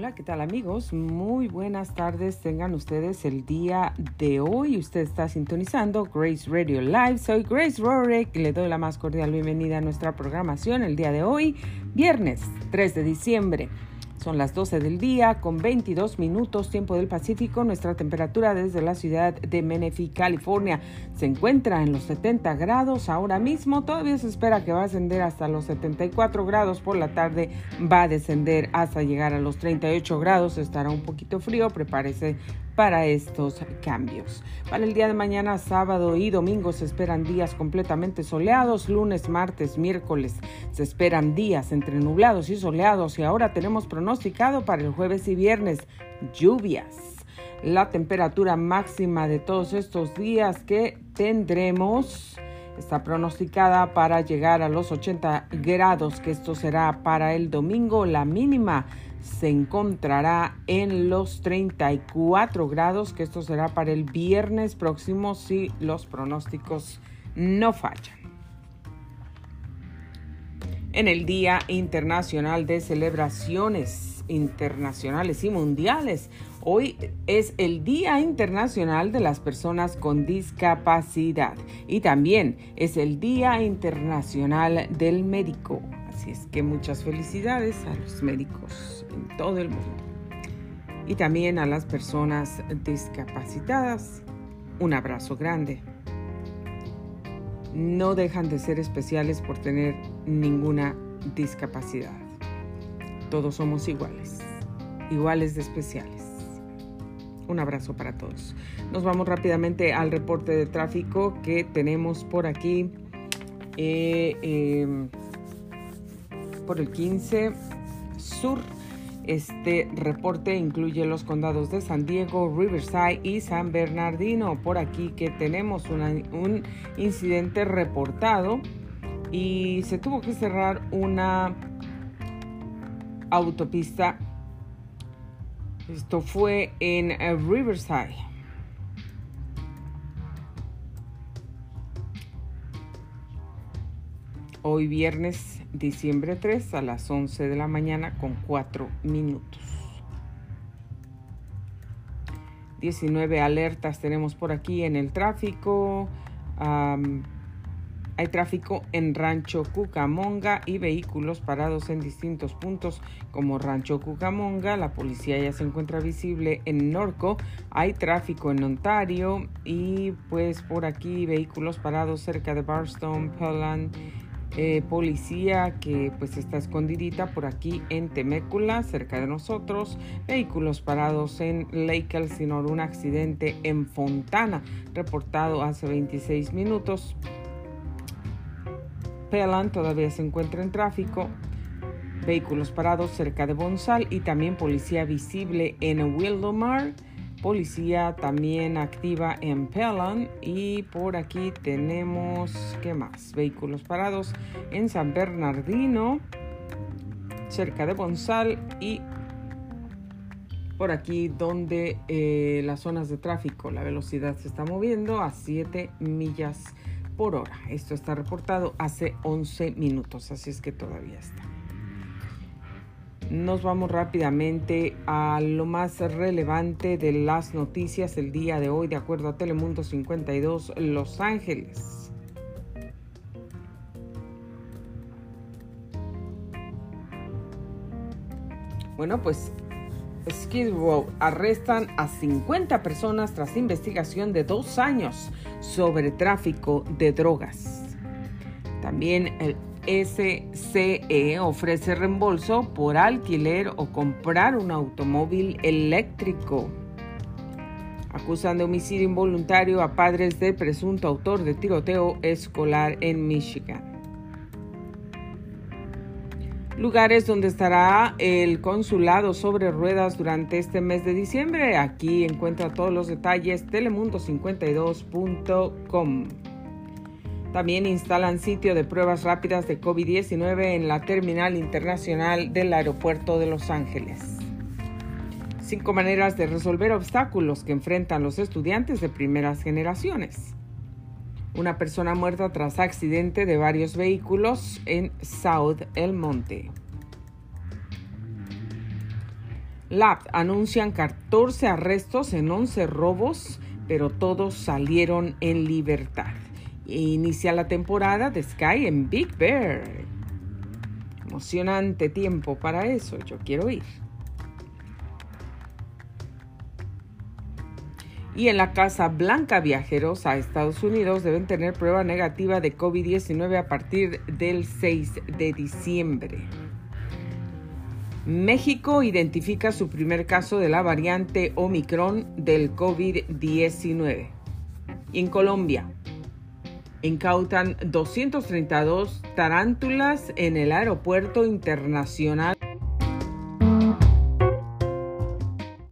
Hola, ¿qué tal amigos? Muy buenas tardes tengan ustedes el día de hoy. Usted está sintonizando Grace Radio Live. Soy Grace Rorek le doy la más cordial bienvenida a nuestra programación el día de hoy, viernes 3 de diciembre. Son las 12 del día con 22 minutos tiempo del Pacífico. Nuestra temperatura desde la ciudad de Menifee, California, se encuentra en los 70 grados ahora mismo. Todavía se espera que va a ascender hasta los 74 grados por la tarde. Va a descender hasta llegar a los 38 grados. Estará un poquito frío. Prepárese para estos cambios. Para el día de mañana, sábado y domingo se esperan días completamente soleados, lunes, martes, miércoles se esperan días entre nublados y soleados y ahora tenemos pronosticado para el jueves y viernes lluvias. La temperatura máxima de todos estos días que tendremos está pronosticada para llegar a los 80 grados, que esto será para el domingo, la mínima se encontrará en los 34 grados, que esto será para el viernes próximo si los pronósticos no fallan. En el Día Internacional de Celebraciones Internacionales y Mundiales, hoy es el Día Internacional de las Personas con Discapacidad y también es el Día Internacional del Médico. Así es que muchas felicidades a los médicos en todo el mundo. Y también a las personas discapacitadas. Un abrazo grande. No dejan de ser especiales por tener ninguna discapacidad. Todos somos iguales, iguales de especiales. Un abrazo para todos. Nos vamos rápidamente al reporte de tráfico que tenemos por aquí. Eh, eh, por el 15 Sur. Este reporte incluye los condados de San Diego, Riverside y San Bernardino. Por aquí que tenemos un incidente reportado y se tuvo que cerrar una autopista. Esto fue en Riverside. Hoy viernes diciembre 3 a las 11 de la mañana con 4 minutos. 19 alertas tenemos por aquí en el tráfico. Hay tráfico en Rancho Cucamonga y vehículos parados en distintos puntos como Rancho Cucamonga. La policía ya se encuentra visible en Norco. Hay tráfico en Ontario y pues por aquí vehículos parados cerca de Barstone, Pelland eh, policía que pues está escondidita por aquí en Temécula, cerca de nosotros, vehículos parados en Lake Elsinore, un accidente en Fontana, reportado hace 26 minutos. Pelan todavía se encuentra en tráfico, vehículos parados cerca de Bonsal y también policía visible en Wildomar. Policía también activa en Pelham y por aquí tenemos qué más vehículos parados en San Bernardino cerca de Bonsal y por aquí donde eh, las zonas de tráfico. La velocidad se está moviendo a 7 millas por hora esto está reportado hace 11 minutos así es que todavía está nos vamos rápidamente a lo más relevante de las noticias el día de hoy, de acuerdo a Telemundo 52 Los Ángeles. Bueno, pues Skid Row arrestan a 50 personas tras investigación de dos años sobre tráfico de drogas. También el SCE ofrece reembolso por alquiler o comprar un automóvil eléctrico. Acusan de homicidio involuntario a padres del presunto autor de tiroteo escolar en Michigan. Lugares donde estará el consulado sobre ruedas durante este mes de diciembre. Aquí encuentra todos los detalles telemundo52.com. También instalan sitio de pruebas rápidas de COVID-19 en la Terminal Internacional del Aeropuerto de Los Ángeles. Cinco maneras de resolver obstáculos que enfrentan los estudiantes de primeras generaciones. Una persona muerta tras accidente de varios vehículos en South El Monte. Lab anuncian 14 arrestos en 11 robos, pero todos salieron en libertad. Inicia la temporada de Sky en Big Bear. Emocionante tiempo para eso, yo quiero ir. Y en la Casa Blanca viajeros a Estados Unidos deben tener prueba negativa de COVID-19 a partir del 6 de diciembre. México identifica su primer caso de la variante Omicron del COVID-19. En Colombia, incautan 232 tarántulas en el aeropuerto internacional